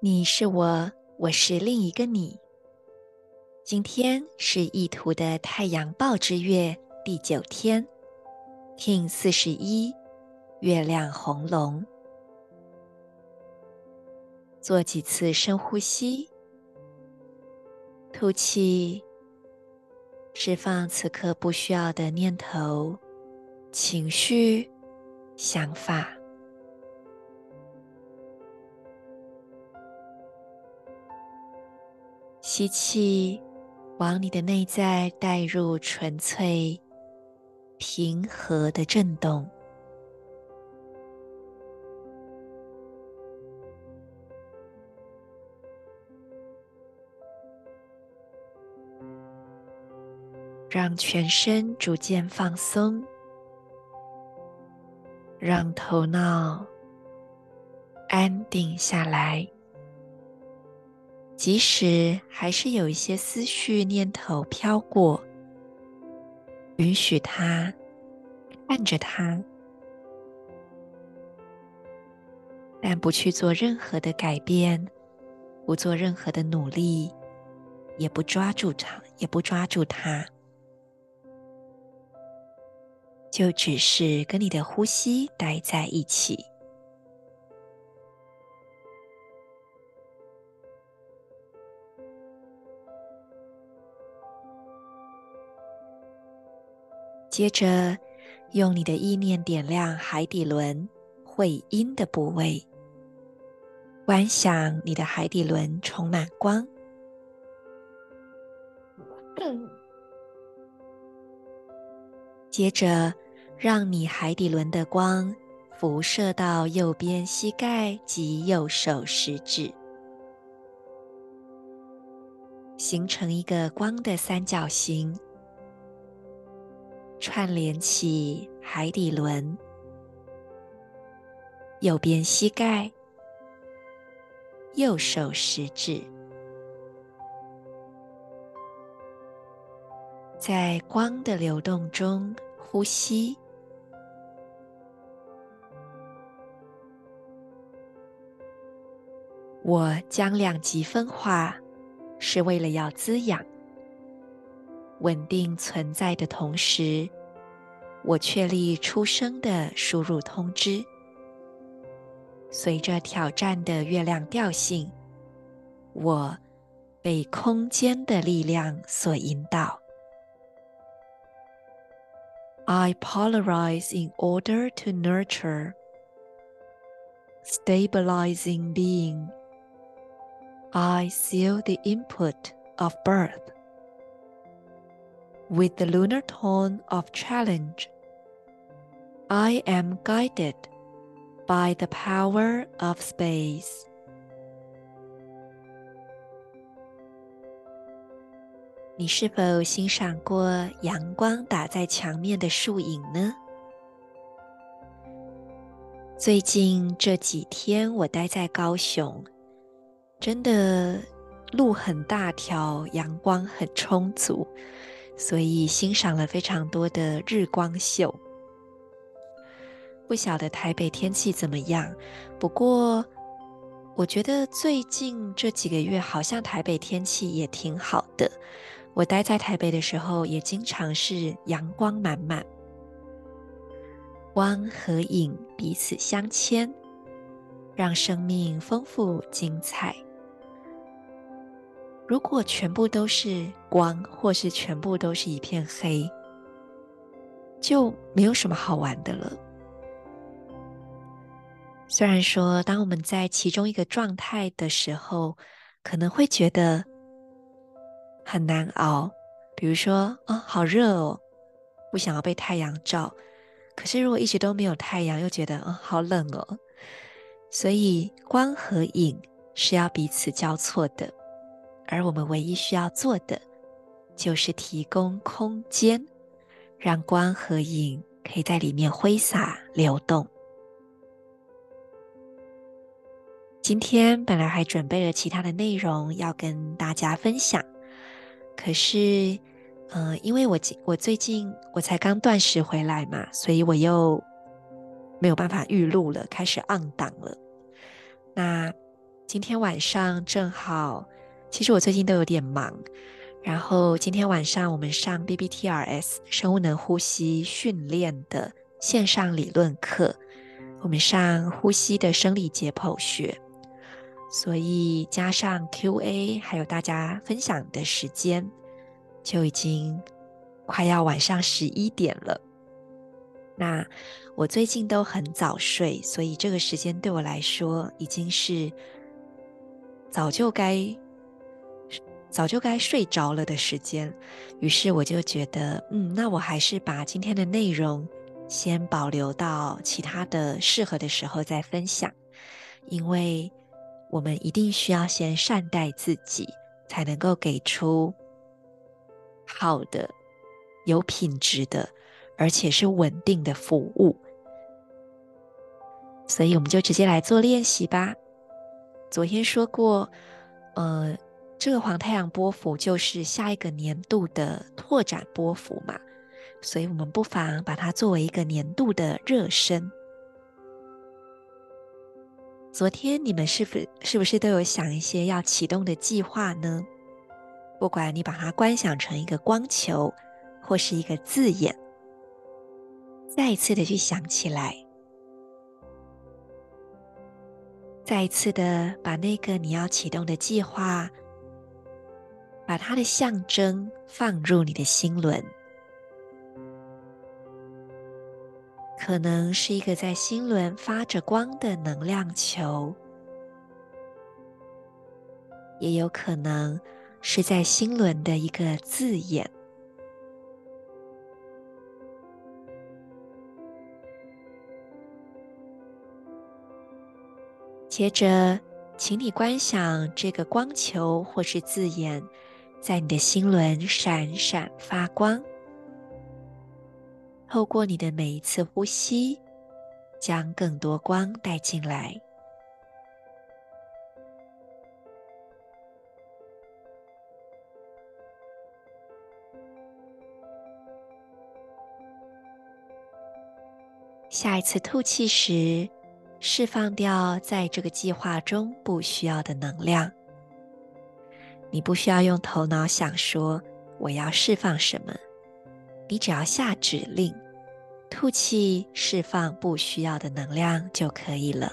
你是我，我是另一个你。今天是意图的太阳报之月第九天，Kin 四十一，月亮红龙。做几次深呼吸，吐气，释放此刻不需要的念头、情绪、想法。吸气，往你的内在带入纯粹、平和的震动，让全身逐渐放松，让头脑安定下来。即使还是有一些思绪念头飘过，允许它，看着它，但不去做任何的改变，不做任何的努力，也不抓住它，也不抓住它，就只是跟你的呼吸待在一起。接着，用你的意念点亮海底轮会阴的部位，观想你的海底轮充满光。接着，让你海底轮的光辐射到右边膝盖及右手食指，形成一个光的三角形。串联起海底轮、右边膝盖、右手食指，在光的流动中呼吸。我将两极分化，是为了要滋养。稳定存在的同时，我确立出生的输入通知。随着挑战的月亮调性，我被空间的力量所引导。I polarize in order to nurture, stabilizing being. I seal the input of birth. With the lunar tone of challenge, I am guided by the power of space. 你是否欣赏过阳光打在墙面的树影呢？最近这几天我待在高雄，真的路很大条，阳光很充足。所以欣赏了非常多的日光秀。不晓得台北天气怎么样，不过我觉得最近这几个月好像台北天气也挺好的。我待在台北的时候，也经常是阳光满满，光和影彼此相牵，让生命丰富精彩。如果全部都是光，或是全部都是一片黑，就没有什么好玩的了。虽然说，当我们在其中一个状态的时候，可能会觉得很难熬，比如说，啊、好热哦，不想要被太阳照。可是如果一直都没有太阳，又觉得，啊、好冷哦。所以光和影是要彼此交错的，而我们唯一需要做的，就是提供空间，让光和影可以在里面挥洒流动。今天本来还准备了其他的内容要跟大家分享，可是，嗯、呃，因为我我最近我才刚断食回来嘛，所以我又没有办法预录了，开始 on 档了。那今天晚上正好，其实我最近都有点忙，然后今天晚上我们上 BBTRS 生物能呼吸训练的线上理论课，我们上呼吸的生理解剖学。所以加上 Q&A，还有大家分享的时间，就已经快要晚上十一点了。那我最近都很早睡，所以这个时间对我来说已经是早就该早就该睡着了的时间。于是我就觉得，嗯，那我还是把今天的内容先保留到其他的适合的时候再分享，因为。我们一定需要先善待自己，才能够给出好的、有品质的，而且是稳定的服务。所以，我们就直接来做练习吧。昨天说过，呃，这个黄太阳波幅就是下一个年度的拓展波幅嘛，所以我们不妨把它作为一个年度的热身。昨天你们是不是不是都有想一些要启动的计划呢？不管你把它观想成一个光球，或是一个字眼，再一次的去想起来，再一次的把那个你要启动的计划，把它的象征放入你的心轮。可能是一个在心轮发着光的能量球，也有可能是在心轮的一个字眼。接着，请你观想这个光球或是字眼，在你的心轮闪闪发光。透过你的每一次呼吸，将更多光带进来。下一次吐气时，释放掉在这个计划中不需要的能量。你不需要用头脑想说我要释放什么。你只要下指令，吐气释放不需要的能量就可以了。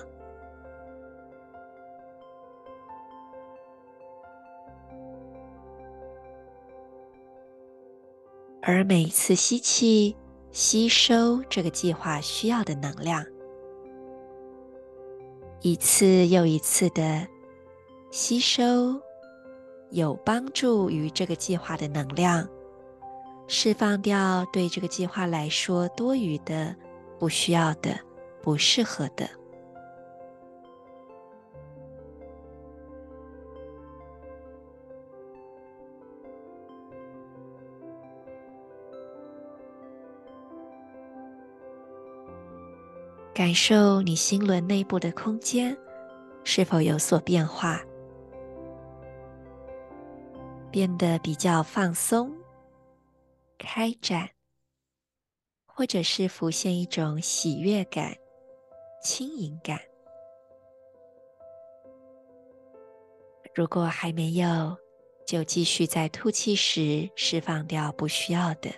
而每一次吸气，吸收这个计划需要的能量，一次又一次的吸收，有帮助于这个计划的能量。释放掉对这个计划来说多余的、不需要的、不适合的。感受你心轮内部的空间是否有所变化，变得比较放松。开展，或者是浮现一种喜悦感、轻盈感。如果还没有，就继续在吐气时释放掉不需要的。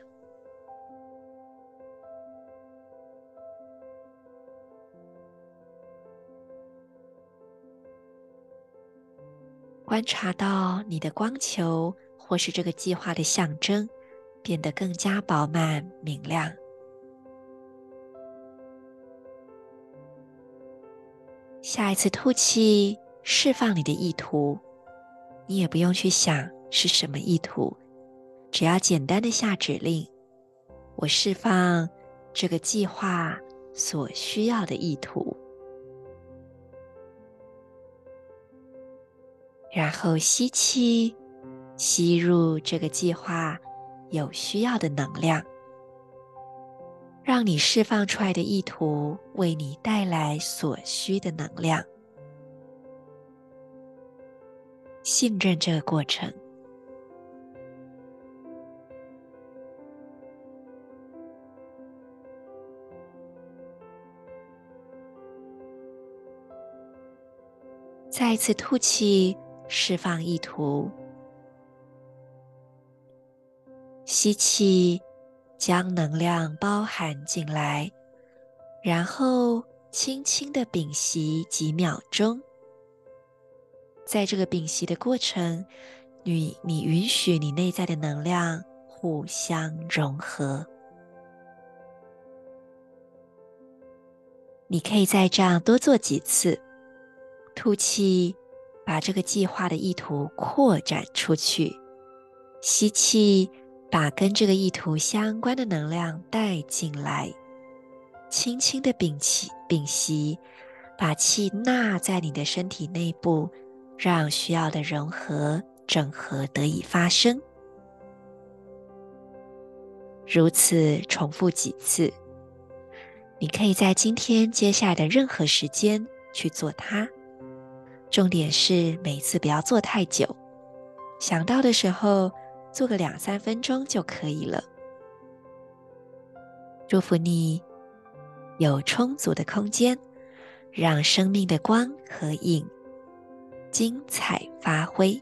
观察到你的光球，或是这个计划的象征。变得更加饱满明亮。下一次吐气，释放你的意图，你也不用去想是什么意图，只要简单的下指令，我释放这个计划所需要的意图，然后吸气，吸入这个计划有需要的能量，让你释放出来的意图为你带来所需的能量。信任这个过程。再次吐气，释放意图。吸气，将能量包含进来，然后轻轻的屏息几秒钟。在这个屏息的过程，你你允许你内在的能量互相融合。你可以再这样多做几次，吐气，把这个计划的意图扩展出去；吸气，把跟这个意图相关的能量带进来。轻轻的屏气屏息，把气纳在你的身体内部。让需要的融合、整合得以发生，如此重复几次。你可以在今天接下来的任何时间去做它。重点是每次不要做太久，想到的时候做个两三分钟就可以了。祝福你有充足的空间，让生命的光和影。精彩发挥。